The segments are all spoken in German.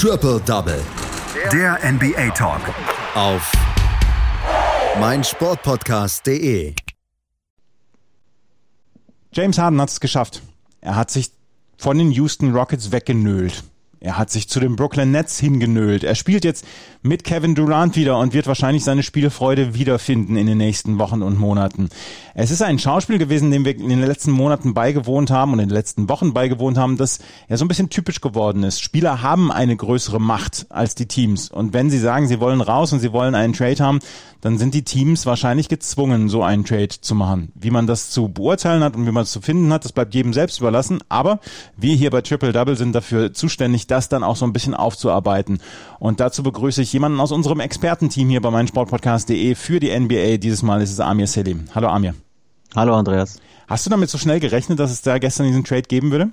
Triple Double. Der NBA Talk. Auf meinsportpodcast.de. James Harden hat es geschafft. Er hat sich von den Houston Rockets weggenölt. Er hat sich zu den Brooklyn Nets hingenölt. Er spielt jetzt mit Kevin Durant wieder und wird wahrscheinlich seine Spielfreude wiederfinden in den nächsten Wochen und Monaten. Es ist ein Schauspiel gewesen, dem wir in den letzten Monaten beigewohnt haben und in den letzten Wochen beigewohnt haben, das ja so ein bisschen typisch geworden ist. Spieler haben eine größere Macht als die Teams. Und wenn sie sagen, sie wollen raus und sie wollen einen Trade haben, dann sind die Teams wahrscheinlich gezwungen, so einen Trade zu machen. Wie man das zu beurteilen hat und wie man es zu finden hat, das bleibt jedem selbst überlassen. Aber wir hier bei Triple Double sind dafür zuständig, das dann auch so ein bisschen aufzuarbeiten. Und dazu begrüße ich jemanden aus unserem Expertenteam hier bei meinsportpodcast.de für die NBA. Dieses Mal ist es Amir Selim. Hallo Amir. Hallo Andreas. Hast du damit so schnell gerechnet, dass es da gestern diesen Trade geben würde?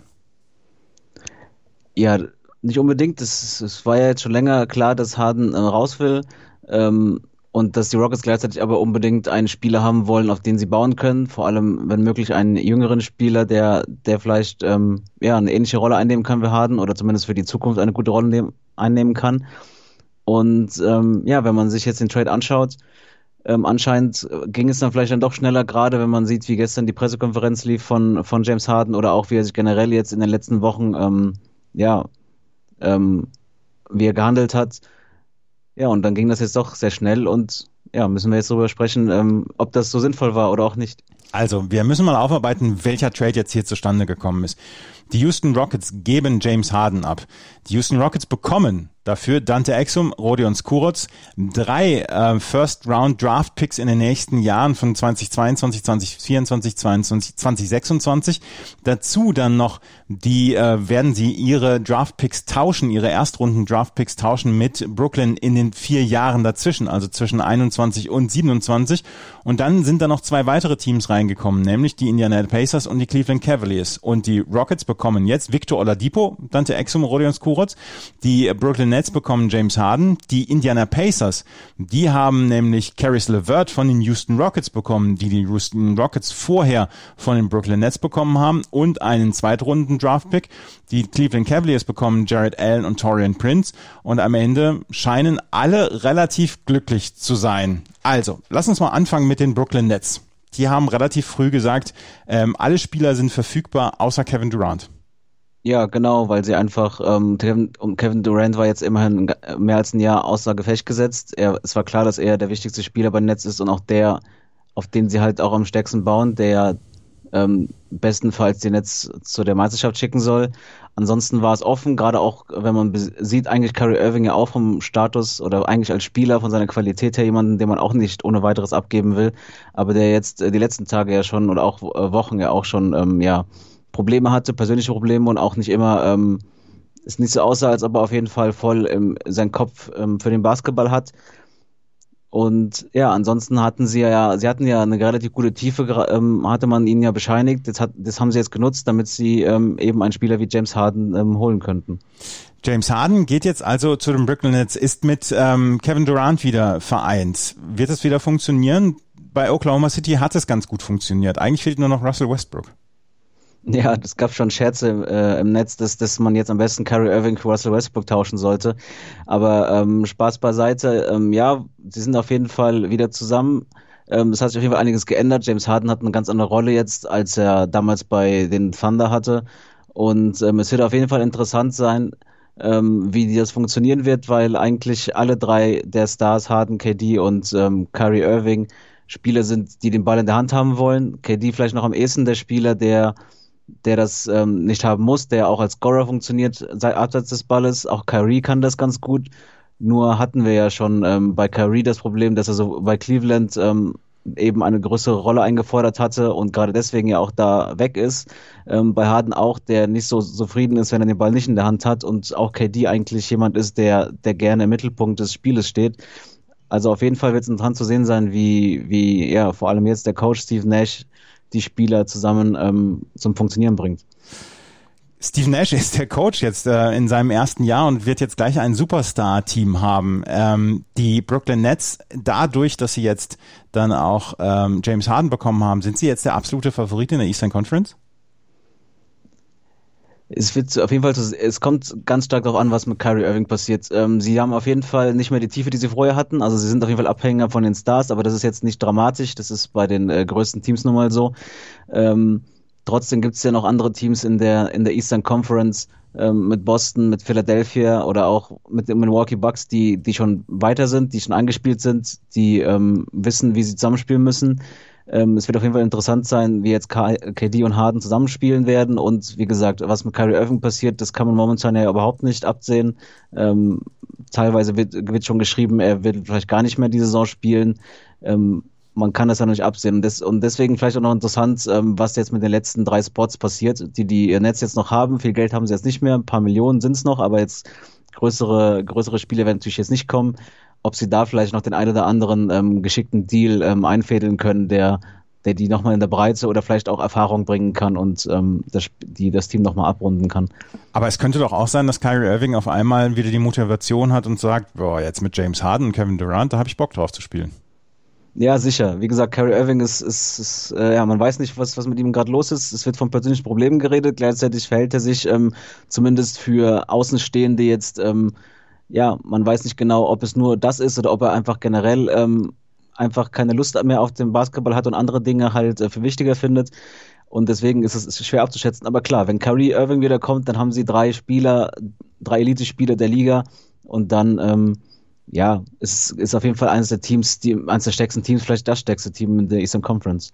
Ja, nicht unbedingt. Es, es war ja jetzt schon länger klar, dass Harden äh, raus will. Ähm, und dass die Rockets gleichzeitig aber unbedingt einen Spieler haben wollen, auf den sie bauen können. Vor allem, wenn möglich, einen jüngeren Spieler, der, der vielleicht ähm, ja, eine ähnliche Rolle einnehmen kann wie Harden oder zumindest für die Zukunft eine gute Rolle nehm, einnehmen kann. Und ähm, ja, wenn man sich jetzt den Trade anschaut, ähm, anscheinend ging es dann vielleicht dann doch schneller, gerade wenn man sieht, wie gestern die Pressekonferenz lief von, von James Harden oder auch wie er sich generell jetzt in den letzten Wochen ähm, ja, ähm, wie er gehandelt hat ja, und dann ging das jetzt doch sehr schnell und ja, müssen wir jetzt darüber sprechen, ähm, ob das so sinnvoll war oder auch nicht. Also, wir müssen mal aufarbeiten, welcher Trade jetzt hier zustande gekommen ist. Die Houston Rockets geben James Harden ab. Die Houston Rockets bekommen Dafür Dante Exum, Rodion Skuroc, drei äh, First Round Draft Picks in den nächsten Jahren von 2022, 2024, 2022, 2026. Dazu dann noch die äh, werden sie ihre Draft Picks tauschen, ihre Erstrunden Draft Picks tauschen mit Brooklyn in den vier Jahren dazwischen, also zwischen 21 und 27. Und dann sind da noch zwei weitere Teams reingekommen, nämlich die Indiana Pacers und die Cleveland Cavaliers. Und die Rockets bekommen jetzt Victor Oladipo, Dante Exum, Rodion Skuroc, die Brooklyn Nets bekommen James Harden. Die Indiana Pacers, die haben nämlich Caris LeVert von den Houston Rockets bekommen, die die Houston Rockets vorher von den Brooklyn Nets bekommen haben und einen Zweitrunden Draftpick. Die Cleveland Cavaliers bekommen Jared Allen und Torian Prince und am Ende scheinen alle relativ glücklich zu sein. Also, lass uns mal anfangen mit den Brooklyn Nets. Die haben relativ früh gesagt, ähm, alle Spieler sind verfügbar außer Kevin Durant. Ja, genau, weil sie einfach, ähm, Kevin, Durant war jetzt immerhin mehr als ein Jahr außer Gefecht gesetzt. Er, es war klar, dass er der wichtigste Spieler beim Netz ist und auch der, auf den sie halt auch am stärksten bauen, der ähm, bestenfalls die Netz zu der Meisterschaft schicken soll. Ansonsten war es offen, gerade auch, wenn man sieht, eigentlich Kyrie Irving ja auch vom Status oder eigentlich als Spieler von seiner Qualität her jemanden, den man auch nicht ohne weiteres abgeben will, aber der jetzt äh, die letzten Tage ja schon oder auch äh, Wochen ja auch schon, ähm, ja, Probleme hatte, persönliche Probleme und auch nicht immer ähm, es nicht so aussah, als ob er auf jeden Fall voll ähm, seinen Kopf ähm, für den Basketball hat. Und ja, ansonsten hatten sie ja, sie hatten ja eine relativ gute Tiefe, ähm, hatte man ihnen ja bescheinigt. Das, hat, das haben sie jetzt genutzt, damit sie ähm, eben einen Spieler wie James Harden ähm, holen könnten. James Harden geht jetzt also zu den Brooklyn Nets, ist mit ähm, Kevin Durant wieder vereint. Wird es wieder funktionieren? Bei Oklahoma City hat es ganz gut funktioniert. Eigentlich fehlt nur noch Russell Westbrook. Ja, es gab schon Scherze äh, im Netz, dass, dass man jetzt am besten Kyrie Irving für Russell Westbrook tauschen sollte. Aber ähm, Spaß beiseite. Ähm, ja, sie sind auf jeden Fall wieder zusammen. Ähm, es hat sich auf jeden Fall einiges geändert. James Harden hat eine ganz andere Rolle jetzt, als er damals bei den Thunder hatte. Und ähm, es wird auf jeden Fall interessant sein, ähm, wie das funktionieren wird, weil eigentlich alle drei der Stars, Harden, KD und ähm, Kyrie Irving, Spieler sind, die den Ball in der Hand haben wollen. KD vielleicht noch am ehesten der Spieler, der der das ähm, nicht haben muss, der auch als Scorer funktioniert, seit abseits des Balles. Auch Kyrie kann das ganz gut. Nur hatten wir ja schon ähm, bei Kyrie das Problem, dass er so bei Cleveland ähm, eben eine größere Rolle eingefordert hatte und gerade deswegen ja auch da weg ist. Ähm, bei Harden auch, der nicht so zufrieden ist, wenn er den Ball nicht in der Hand hat und auch KD eigentlich jemand ist, der, der gerne im Mittelpunkt des Spieles steht. Also auf jeden Fall wird es interessant zu sehen sein, wie, wie ja, vor allem jetzt der Coach Steve Nash die Spieler zusammen ähm, zum Funktionieren bringt. Steve Nash ist der Coach jetzt äh, in seinem ersten Jahr und wird jetzt gleich ein Superstar-Team haben. Ähm, die Brooklyn Nets, dadurch, dass sie jetzt dann auch ähm, James Harden bekommen haben, sind sie jetzt der absolute Favorit in der Eastern Conference? Es wird auf jeden Fall, es kommt ganz stark darauf an, was mit Kyrie Irving passiert. Ähm, sie haben auf jeden Fall nicht mehr die Tiefe, die sie vorher hatten. Also sie sind auf jeden Fall Abhänger von den Stars, aber das ist jetzt nicht dramatisch. Das ist bei den äh, größten Teams nun mal so. Ähm, trotzdem gibt es ja noch andere Teams in der in der Eastern Conference ähm, mit Boston, mit Philadelphia oder auch mit den Milwaukee Bucks, die die schon weiter sind, die schon angespielt sind, die ähm, wissen, wie sie zusammenspielen müssen. Ähm, es wird auf jeden Fall interessant sein, wie jetzt KD und Harden zusammenspielen werden und wie gesagt, was mit Kyrie Irving passiert, das kann man momentan ja überhaupt nicht absehen. Ähm, teilweise wird, wird schon geschrieben, er wird vielleicht gar nicht mehr die Saison spielen. Ähm, man kann das ja nicht absehen. Und, des, und deswegen vielleicht auch noch interessant, ähm, was jetzt mit den letzten drei Spots passiert, die die Netz jetzt noch haben. Viel Geld haben sie jetzt nicht mehr, ein paar Millionen sind es noch, aber jetzt größere, größere Spiele werden natürlich jetzt nicht kommen ob sie da vielleicht noch den einen oder anderen ähm, geschickten Deal ähm, einfädeln können, der, der die nochmal in der Breite oder vielleicht auch Erfahrung bringen kann und ähm, das, die das Team nochmal abrunden kann. Aber es könnte doch auch sein, dass Kyrie Irving auf einmal wieder die Motivation hat und sagt, boah, jetzt mit James Harden und Kevin Durant, da habe ich Bock drauf zu spielen. Ja, sicher. Wie gesagt, Kyrie Irving ist, ist, ist äh, ja, man weiß nicht, was, was mit ihm gerade los ist. Es wird von persönlichen Problemen geredet. Gleichzeitig verhält er sich ähm, zumindest für Außenstehende jetzt ähm, ja, man weiß nicht genau, ob es nur das ist oder ob er einfach generell ähm, einfach keine Lust mehr auf den Basketball hat und andere Dinge halt äh, für wichtiger findet. Und deswegen ist es schwer abzuschätzen. Aber klar, wenn Kyrie Irving wieder kommt, dann haben sie drei Spieler, drei Elite-Spieler der Liga und dann ähm, ja, es ist auf jeden Fall eines der Teams, die, eines der stärksten Teams, vielleicht das stärkste Team in der Eastern Conference.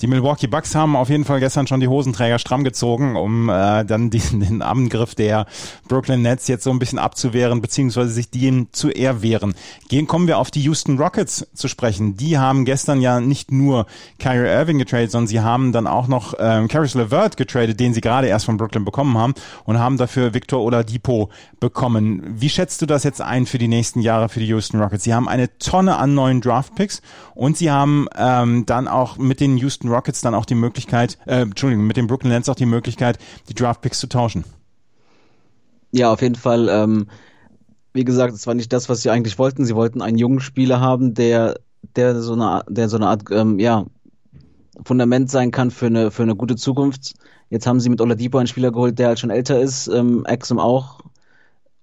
Die Milwaukee Bucks haben auf jeden Fall gestern schon die Hosenträger stramm gezogen, um äh, dann diesen, den Angriff der Brooklyn Nets jetzt so ein bisschen abzuwehren, beziehungsweise sich dem zu erwehren. Gehen kommen wir auf die Houston Rockets zu sprechen. Die haben gestern ja nicht nur Kyrie Irving getradet, sondern sie haben dann auch noch ähm, Caris LeVert getradet, den sie gerade erst von Brooklyn bekommen haben und haben dafür Victor Oladipo bekommen. Wie schätzt du das jetzt ein für die nächsten Jahre für die Houston Rockets. Sie haben eine Tonne an neuen Draftpicks und sie haben ähm, dann auch mit den Houston Rockets dann auch die Möglichkeit, äh, Entschuldigung, mit den Brooklyn Nets auch die Möglichkeit, die Draftpicks zu tauschen. Ja, auf jeden Fall. Ähm, wie gesagt, es war nicht das, was sie eigentlich wollten. Sie wollten einen jungen Spieler haben, der, der so eine, der so eine Art, ähm, ja, Fundament sein kann für eine, für eine gute Zukunft. Jetzt haben sie mit Oladipo einen Spieler geholt, der halt schon älter ist, ähm, Exum auch,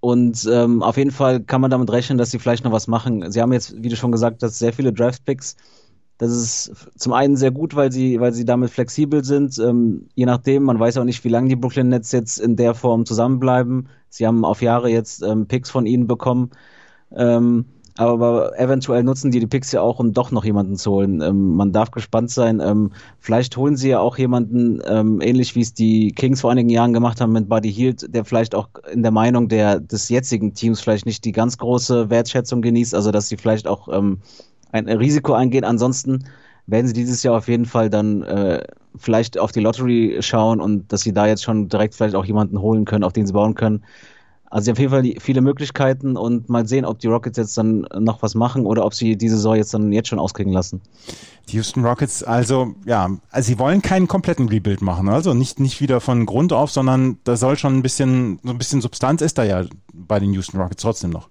und ähm, auf jeden Fall kann man damit rechnen, dass sie vielleicht noch was machen. Sie haben jetzt, wie du schon gesagt hast, sehr viele Draft-Picks. Das ist zum einen sehr gut, weil sie, weil sie damit flexibel sind. Ähm, je nachdem, man weiß auch nicht, wie lange die Brooklyn Nets jetzt in der Form zusammenbleiben. Sie haben auf Jahre jetzt ähm, Picks von ihnen bekommen. Ähm, aber eventuell nutzen die die Picks ja auch, um doch noch jemanden zu holen. Ähm, man darf gespannt sein. Ähm, vielleicht holen sie ja auch jemanden, ähm, ähnlich wie es die Kings vor einigen Jahren gemacht haben mit Buddy Hield, der vielleicht auch in der Meinung der, des jetzigen Teams vielleicht nicht die ganz große Wertschätzung genießt, also dass sie vielleicht auch ähm, ein Risiko eingehen. Ansonsten werden sie dieses Jahr auf jeden Fall dann äh, vielleicht auf die Lottery schauen und dass sie da jetzt schon direkt vielleicht auch jemanden holen können, auf den sie bauen können. Also sie haben auf jeden Fall viele Möglichkeiten und mal sehen, ob die Rockets jetzt dann noch was machen oder ob sie diese Saison jetzt dann jetzt schon auskriegen lassen. Die Houston Rockets, also ja, also sie wollen keinen kompletten Rebuild machen, also nicht nicht wieder von Grund auf, sondern da soll schon ein bisschen so ein bisschen Substanz ist da ja bei den Houston Rockets trotzdem noch.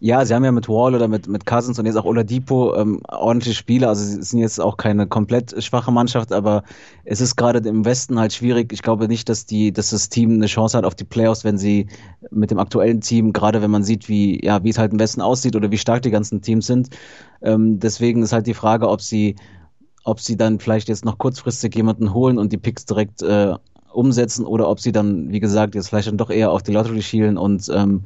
Ja, sie haben ja mit Wall oder mit, mit Cousins und jetzt auch Oladipo ähm, ordentliche Spieler. Also sie sind jetzt auch keine komplett schwache Mannschaft, aber es ist gerade im Westen halt schwierig. Ich glaube nicht, dass die, dass das Team eine Chance hat auf die Playoffs, wenn sie mit dem aktuellen Team, gerade wenn man sieht, wie, ja, wie es halt im Westen aussieht oder wie stark die ganzen Teams sind. Ähm, deswegen ist halt die Frage, ob sie, ob sie dann vielleicht jetzt noch kurzfristig jemanden holen und die Picks direkt äh, umsetzen oder ob sie dann, wie gesagt, jetzt vielleicht dann doch eher auf die Lottery schielen und ähm,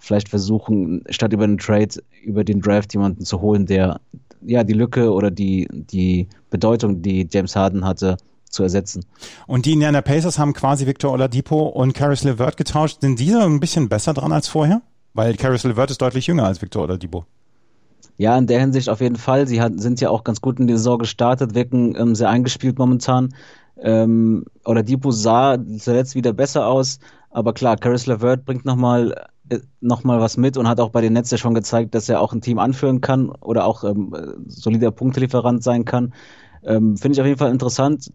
vielleicht versuchen, statt über einen Trade, über den Draft jemanden zu holen, der ja die Lücke oder die, die Bedeutung, die James Harden hatte, zu ersetzen. Und die Indiana Pacers haben quasi Victor Oladipo und Caris LeVert getauscht. Sind diese ein bisschen besser dran als vorher? Weil Caris LeVert ist deutlich jünger als Victor Oladipo. Ja, in der Hinsicht auf jeden Fall. Sie hat, sind ja auch ganz gut in die Saison gestartet, wirken ähm, sehr eingespielt momentan. Ähm, Oladipo sah zuletzt wieder besser aus, aber klar, Caris LeVert bringt nochmal nochmal was mit und hat auch bei den Netz ja schon gezeigt, dass er auch ein Team anführen kann oder auch ähm, solider Punktelieferant sein kann. Ähm, Finde ich auf jeden Fall interessant.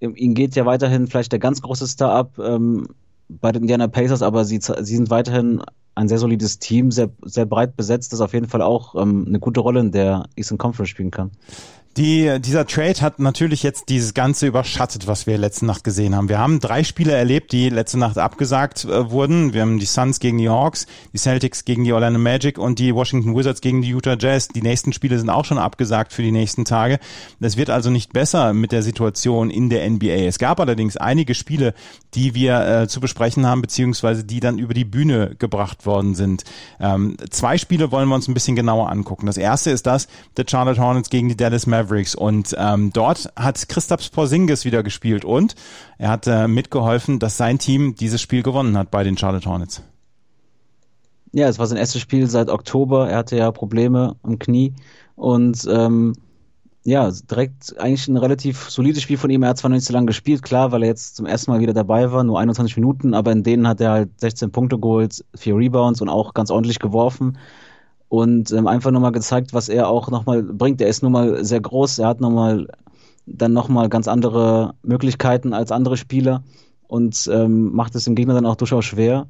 Ähm, ihm geht ja weiterhin vielleicht der ganz große Star ab ähm, bei den Indiana Pacers, aber sie, sie sind weiterhin ein sehr solides Team, sehr, sehr breit besetzt, das auf jeden Fall auch ähm, eine gute Rolle in der Eastern Conference spielen kann. Die, dieser Trade hat natürlich jetzt dieses Ganze überschattet, was wir letzte Nacht gesehen haben. Wir haben drei Spiele erlebt, die letzte Nacht abgesagt äh, wurden. Wir haben die Suns gegen die Hawks, die Celtics gegen die Orlando Magic und die Washington Wizards gegen die Utah Jazz. Die nächsten Spiele sind auch schon abgesagt für die nächsten Tage. Es wird also nicht besser mit der Situation in der NBA. Es gab allerdings einige Spiele, die wir äh, zu besprechen haben, beziehungsweise die dann über die Bühne gebracht worden sind. Ähm, zwei Spiele wollen wir uns ein bisschen genauer angucken. Das erste ist das der Charlotte Hornets gegen die Dallas Mavericks. Mavericks. Und ähm, dort hat Christaps Porzingis wieder gespielt und er hat äh, mitgeholfen, dass sein Team dieses Spiel gewonnen hat bei den Charlotte Hornets. Ja, es war sein erstes Spiel seit Oktober. Er hatte ja Probleme am Knie und ähm, ja, direkt eigentlich ein relativ solides Spiel von ihm. Er hat zwar noch nicht so lange gespielt, klar, weil er jetzt zum ersten Mal wieder dabei war, nur 21 Minuten, aber in denen hat er halt 16 Punkte geholt, vier Rebounds und auch ganz ordentlich geworfen und ähm, einfach nochmal gezeigt, was er auch nochmal bringt. Er ist nun mal sehr groß, er hat nochmal dann nochmal ganz andere Möglichkeiten als andere Spieler und ähm, macht es dem Gegner dann auch durchaus schwer.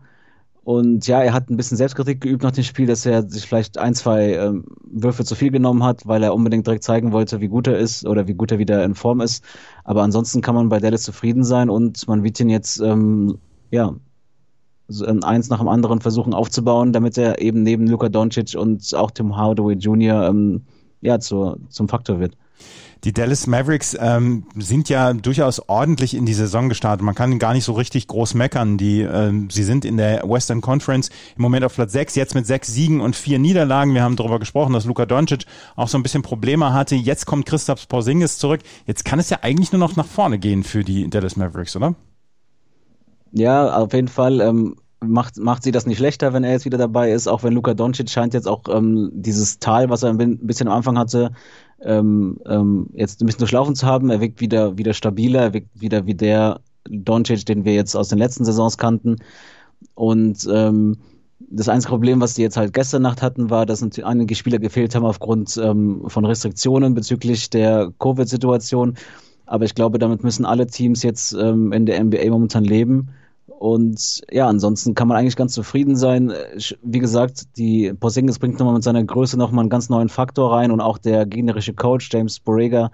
Und ja, er hat ein bisschen Selbstkritik geübt nach dem Spiel, dass er sich vielleicht ein, zwei ähm, Würfe zu viel genommen hat, weil er unbedingt direkt zeigen wollte, wie gut er ist oder wie gut er wieder in Form ist. Aber ansonsten kann man bei Dallas zufrieden sein und man wird ihn jetzt ähm, ja eins nach dem anderen versuchen aufzubauen, damit er eben neben Luka Doncic und auch Tim Hardaway Jr. Ähm, ja, zu, zum Faktor wird. Die Dallas Mavericks ähm, sind ja durchaus ordentlich in die Saison gestartet. Man kann gar nicht so richtig groß meckern. Die, ähm, sie sind in der Western Conference im Moment auf Platz 6, jetzt mit sechs Siegen und vier Niederlagen. Wir haben darüber gesprochen, dass Luka Doncic auch so ein bisschen Probleme hatte. Jetzt kommt Christoph Porzingis zurück. Jetzt kann es ja eigentlich nur noch nach vorne gehen für die Dallas Mavericks, oder? Ja, auf jeden Fall. Ähm, macht, macht sie das nicht schlechter, wenn er jetzt wieder dabei ist, auch wenn Luka Doncic scheint jetzt auch ähm, dieses Tal, was er ein bisschen am Anfang hatte, ähm, ähm, jetzt ein bisschen durchlaufen zu haben. Er wirkt wieder, wieder stabiler, er wirkt wieder wie der Doncic, den wir jetzt aus den letzten Saisons kannten. Und ähm, das einzige Problem, was die jetzt halt gestern Nacht hatten, war, dass einige Spieler gefehlt haben aufgrund ähm, von Restriktionen bezüglich der Covid-Situation. Aber ich glaube, damit müssen alle Teams jetzt ähm, in der NBA momentan leben. Und ja, ansonsten kann man eigentlich ganz zufrieden sein. Wie gesagt, die Porzingis bringt nochmal mit seiner Größe nochmal einen ganz neuen Faktor rein und auch der gegnerische Coach James Borrega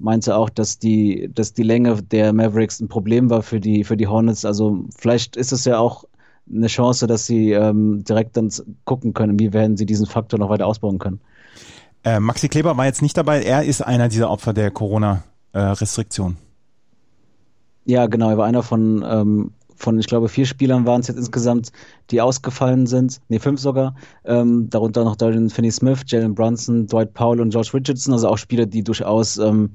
meinte auch, dass die, dass die Länge der Mavericks ein Problem war für die, für die Hornets. Also vielleicht ist es ja auch eine Chance, dass sie ähm, direkt dann gucken können, wie werden sie diesen Faktor noch weiter ausbauen können. Äh, Maxi Kleber war jetzt nicht dabei. Er ist einer dieser Opfer der Corona-Restriktion. Äh, ja, genau. Er war einer von ähm, von, ich glaube, vier Spielern waren es jetzt insgesamt, die ausgefallen sind. Nee, fünf sogar. Ähm, darunter noch Dorian Finney-Smith, Jalen Brunson, Dwight Powell und George Richardson. Also auch Spieler, die durchaus, ähm,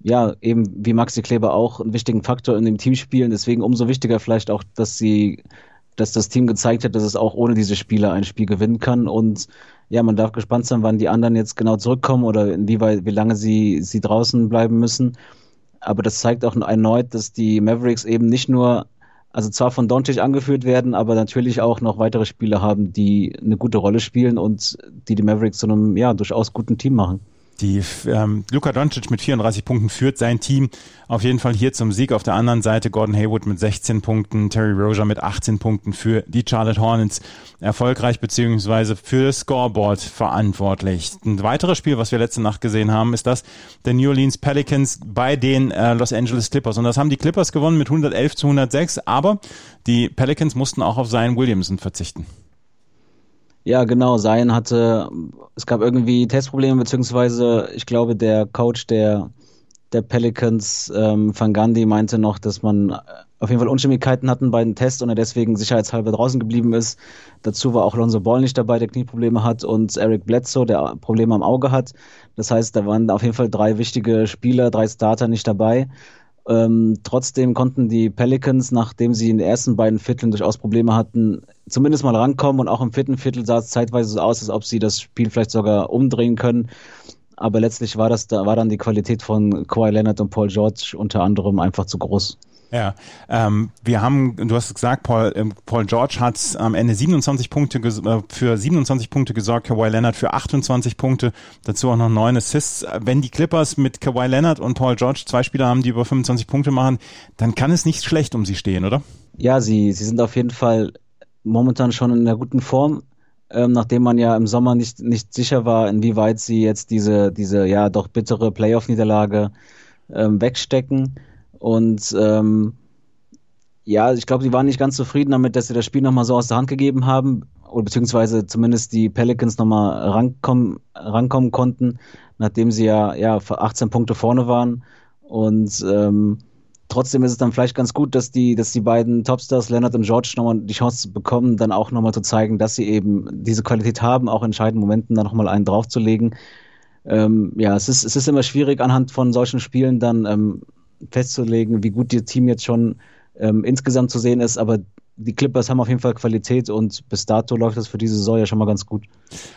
ja, eben wie Maxi Kleber auch einen wichtigen Faktor in dem Team spielen. Deswegen umso wichtiger vielleicht auch, dass sie, dass das Team gezeigt hat, dass es auch ohne diese Spieler ein Spiel gewinnen kann. Und ja, man darf gespannt sein, wann die anderen jetzt genau zurückkommen oder inwieweit, wie lange sie, sie draußen bleiben müssen. Aber das zeigt auch erneut, dass die Mavericks eben nicht nur also zwar von Doncic angeführt werden, aber natürlich auch noch weitere Spieler haben, die eine gute Rolle spielen und die die Mavericks zu einem ja durchaus guten Team machen. Die ähm, Luka Doncic mit 34 Punkten führt sein Team auf jeden Fall hier zum Sieg. Auf der anderen Seite Gordon Haywood mit 16 Punkten, Terry Rozier mit 18 Punkten für die Charlotte Hornets erfolgreich beziehungsweise für das Scoreboard verantwortlich. Ein weiteres Spiel, was wir letzte Nacht gesehen haben, ist das der New Orleans Pelicans bei den äh, Los Angeles Clippers. Und das haben die Clippers gewonnen mit 111 zu 106, aber die Pelicans mussten auch auf Zion Williamson verzichten. Ja, genau. Zion hatte, es gab irgendwie Testprobleme, beziehungsweise ich glaube, der Coach der, der Pelicans, ähm, Van Gandhi, meinte noch, dass man auf jeden Fall Unstimmigkeiten hatten bei den Tests und er deswegen sicherheitshalber draußen geblieben ist. Dazu war auch Lonzo Ball nicht dabei, der Knieprobleme hat und Eric Bledsoe, der Probleme am Auge hat. Das heißt, da waren auf jeden Fall drei wichtige Spieler, drei Starter nicht dabei. Ähm, trotzdem konnten die Pelicans, nachdem sie in den ersten beiden Vierteln durchaus Probleme hatten, zumindest mal rankommen und auch im vierten Viertel sah es zeitweise so aus, als ob sie das Spiel vielleicht sogar umdrehen können. Aber letztlich war das da war dann die Qualität von Kawhi Leonard und Paul George unter anderem einfach zu groß. Ja, ähm, wir haben, du hast gesagt, Paul, ähm, Paul George hat am Ende 27 Punkte äh, für 27 Punkte gesorgt, Kawhi Leonard für 28 Punkte, dazu auch noch neun Assists. Wenn die Clippers mit Kawhi Leonard und Paul George zwei Spieler haben, die über 25 Punkte machen, dann kann es nicht schlecht um sie stehen, oder? Ja, sie, sie sind auf jeden Fall momentan schon in einer guten Form. ähm, nachdem man ja im Sommer nicht, nicht sicher war, inwieweit sie jetzt diese, diese ja doch bittere Playoff-Niederlage ähm, wegstecken. Und ähm, ja, ich glaube, sie waren nicht ganz zufrieden damit, dass sie das Spiel nochmal so aus der Hand gegeben haben, oder beziehungsweise zumindest die Pelicans nochmal rankommen, rankommen konnten, nachdem sie ja, ja 18 Punkte vorne waren. Und ähm, trotzdem ist es dann vielleicht ganz gut, dass die, dass die beiden Topstars, Leonard und George, nochmal die Chance bekommen, dann auch nochmal zu zeigen, dass sie eben diese Qualität haben, auch in entscheidenden Momenten dann nochmal einen draufzulegen. Ähm, ja, es ist, es ist immer schwierig, anhand von solchen Spielen dann ähm, festzulegen, wie gut ihr Team jetzt schon ähm, insgesamt zu sehen ist, aber die Clippers haben auf jeden Fall Qualität und bis dato läuft das für diese Saison ja schon mal ganz gut.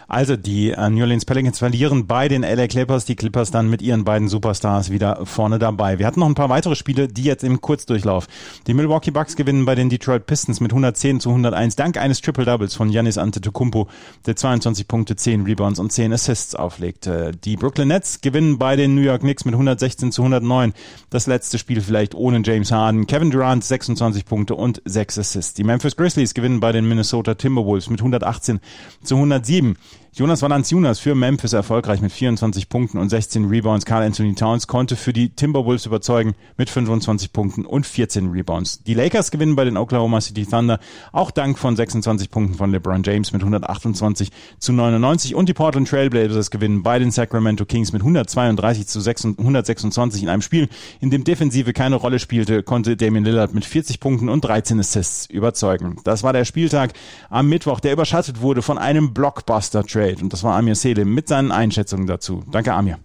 Also die äh, New Orleans Pelicans verlieren bei den LA Clippers, die Clippers dann mit ihren beiden Superstars wieder vorne dabei. Wir hatten noch ein paar weitere Spiele, die jetzt im Kurzdurchlauf. Die Milwaukee Bucks gewinnen bei den Detroit Pistons mit 110 zu 101 dank eines Triple Doubles von Giannis Antetokounmpo, der 22 Punkte, 10 Rebounds und 10 Assists auflegt. Äh, die Brooklyn Nets gewinnen bei den New York Knicks mit 116 zu 109. Das letzte Spiel vielleicht ohne James Harden. Kevin Durant 26 Punkte und 6 Assists. Die Memphis Grizzlies gewinnen bei den Minnesota Timberwolves mit 118 zu 107. Jonas Valanciunas für Memphis erfolgreich mit 24 Punkten und 16 Rebounds. Carl Anthony Towns konnte für die Timberwolves überzeugen mit 25 Punkten und 14 Rebounds. Die Lakers gewinnen bei den Oklahoma City Thunder auch dank von 26 Punkten von LeBron James mit 128 zu 99 und die Portland Trailblazers gewinnen bei den Sacramento Kings mit 132 zu 126 in einem Spiel, in dem Defensive keine Rolle spielte, konnte Damian Lillard mit 40 Punkten und 13 Assists überzeugen. Das war der Spieltag am Mittwoch, der überschattet wurde von einem Blockbuster-Trade Trade. Und das war Amir Selim mit seinen Einschätzungen dazu. Danke, Amir.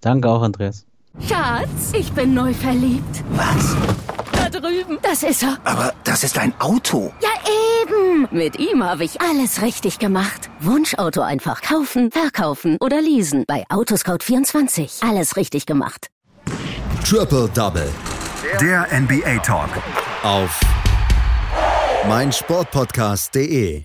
Danke auch, Andreas. Schatz, ich bin neu verliebt. Was? Da drüben. Das ist er. Aber das ist ein Auto. Ja, eben. Mit ihm habe ich alles richtig gemacht. Wunschauto einfach kaufen, verkaufen oder leasen. Bei Autoscout24. Alles richtig gemacht. Triple Double. Der NBA Talk. Auf meinsportpodcast.de.